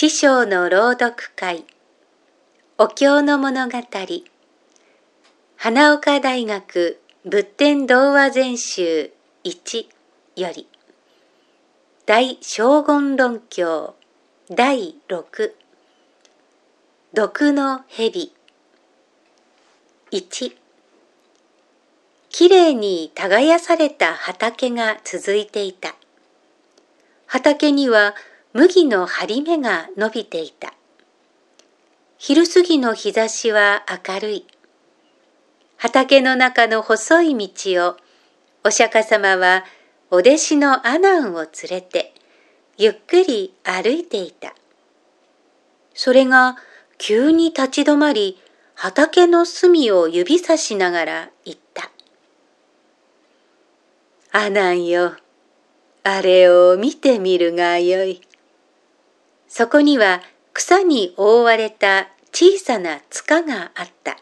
知章の朗読会。お経の物語。花岡大学仏典童話全集1より。大将軍論教第6毒の蛇1きれいに耕された畑が続いていた。畑には麦の張り目が伸びていた。昼過ぎの日差しは明るい。畑の中の細い道をお釈迦様はお弟子のアナンを連れてゆっくり歩いていた。それが急に立ち止まり畑の隅を指さしながら言った。アナンよ。あれを見てみるがよい。そこには草に覆われた小さな塚があった。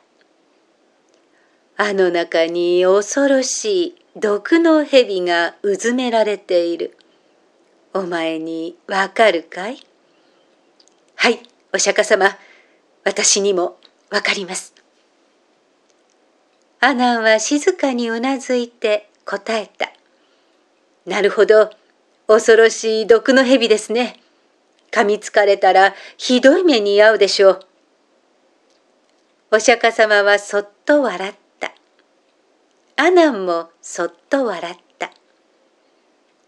あの中に恐ろしい毒の蛇がうずめられている。お前にわかるかい？はい、お釈迦様。私にもわかります。アナンは静かにうなずいて答えた。なるほど。恐ろしい毒の蛇ですね。噛みつかれたらひどい目に遭うでしょう。お釈迦様はそっと笑った。アナンもそっと笑った。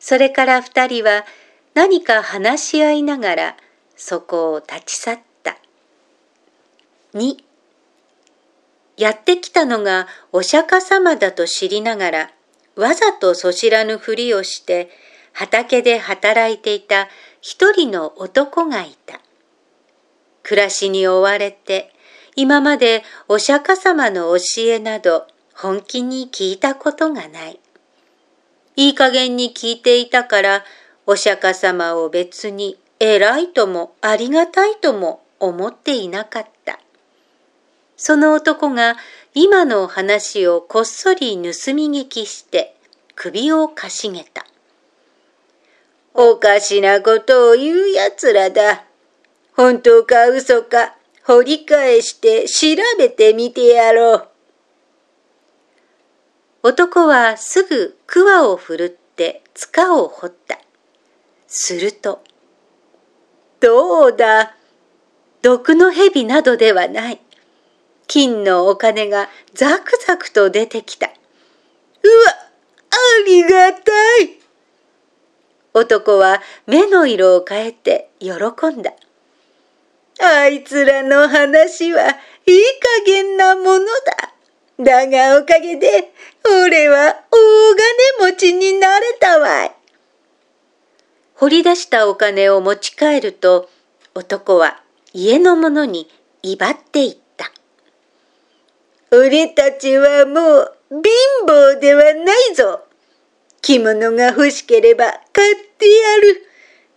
それから二人は何か話し合いながらそこを立ち去った。2やってきたのがお釈迦様だと知りながらわざとそ知らぬふりをして畑で働いていた一人の男がいた。暮らしに追われて今までお釈迦様の教えなど本気に聞いたことがない。いい加減に聞いていたからお釈迦様を別に偉いともありがたいとも思っていなかった。その男が今の話をこっそり盗み聞きして首をかしげた。おかしなことを言うやつらだ。本当か嘘か掘り返して調べてみてやろう。男はすぐ桑を振るって塚を掘った。すると、どうだ、毒の蛇などではない。金のお金がザクザクと出てきた。うわ、ありがたい。男は目の色を変えて喜んだ。あいつらの話はいい加減なものだ。だがおかげで俺は大金持ちになれたわい。掘り出したお金を持ち帰ると男は家の者に威張っていった。俺たちはもう貧乏ではないぞ。着物が欲しければ買ってやる。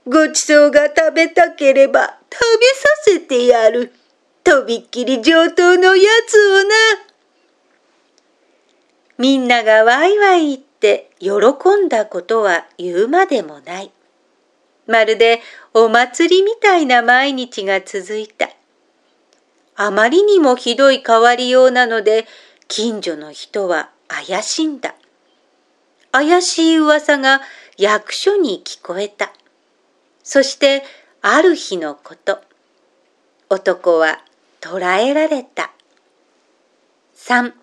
ごちそうが食べたければ食べさせてやる。とびっきり上等のやつをな。みんながワイワイ言って喜んだことは言うまでもない。まるでお祭りみたいな毎日が続いた。あまりにもひどい変わりようなので、近所の人は怪しんだ。怪しい噂が役所に聞こえた。そしてある日のこと、男は捕らえられた。3.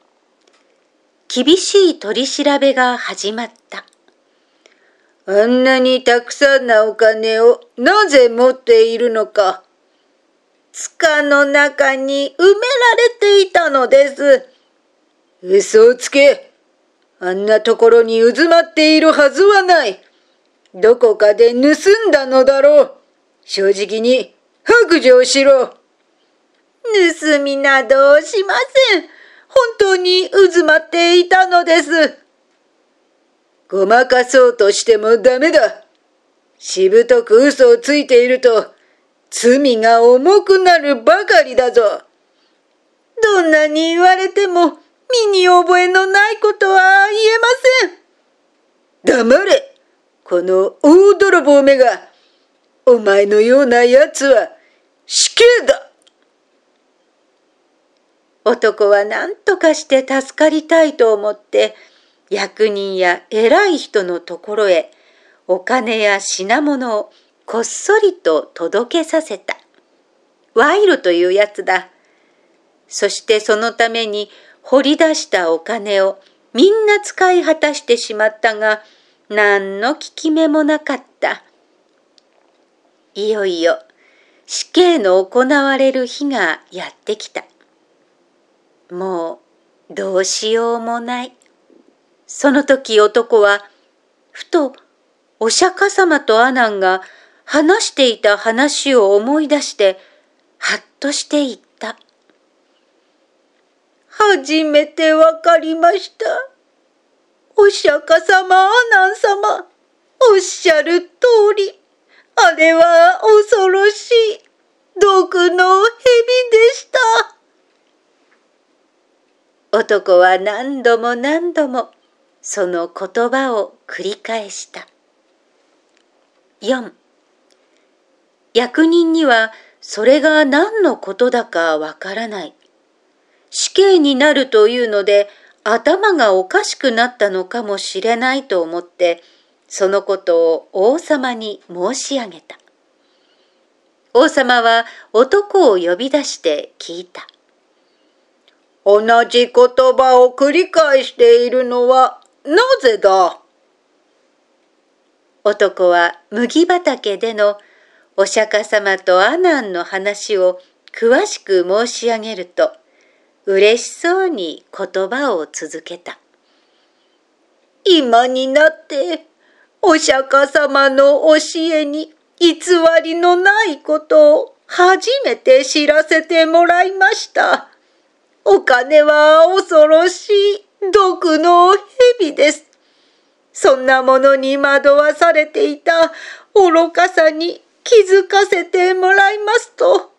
厳しい取り調べが始まった。あんなにたくさんなお金をなぜ持っているのか。塚の中に埋められていたのです。嘘をつけ。あんなところに渦まっているはずはない。どこかで盗んだのだろう。正直に白状しろ。盗みなどしません。本当に渦まっていたのです。ごまかそうとしてもダメだ。しぶとく嘘をついていると、罪が重くなるばかりだぞ。どんなに言われても身に覚えのないことは言えません。黙れこの大泥棒めがお前のような奴は死刑だ男は何とかして助かりたいと思って役人や偉い人のところへお金や品物をこっそりと届けさせた。賄賂というやつだ。そしてそのために掘り出したお金をみんな使い果たしてしまったが、何の効き目もなかった。いよいよ死刑の行われる日がやってきた。もうどうしようもない。その時男はふとお釈迦様とアナンが話していた話を思い出してはっとしていった。初めてわかりました。お釈迦様、アナン様、おっしゃる通り、あれは恐ろしい毒の蛇でした。男は何度も何度もその言葉を繰り返した。4役人にはそれが何のことだかわからない。死刑になるというので頭がおかしくなったのかもしれないと思ってそのことを王様に申し上げた。王様は男を呼び出して聞いた。同じ言葉を繰り返しているのはなぜだ？男は麦畑でのお釈迦様と阿南の話を詳しく申し上げると嬉しそうに言葉を続けた。今になってお釈迦様の教えに偽りのないことを初めて知らせてもらいました。お金は恐ろしい毒の蛇です。そんなものに惑わされていた愚かさに気づかせてもらいますと、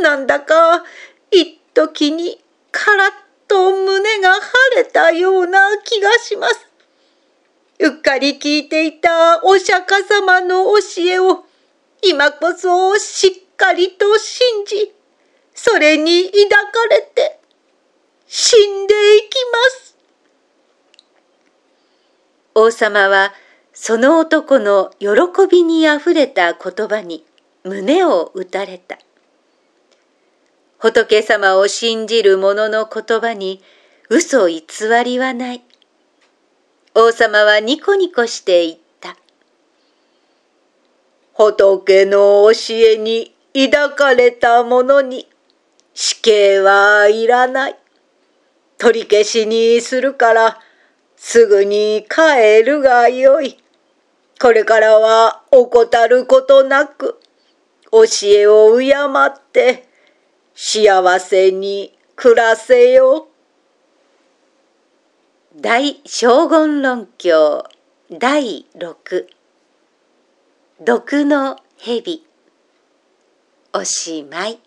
なんだか一時にカラッと胸が晴れたような気がします。うっかり聞いていたお釈迦様の教えを今こそしっかりと信じ、それに抱かれて死んでいきます。王様はその男の喜びにあふれた言葉に胸を打たれた。仏様を信じる者の言葉に嘘偽りはない。王様はニコニコして言った。仏の教えに抱かれた者に死刑はいらない。取り消しにするから、すぐに帰るがよい。これからは怠ることなく、教えを敬って、幸せに暮らせよ。大将軍論教第六。毒の蛇。おしまい。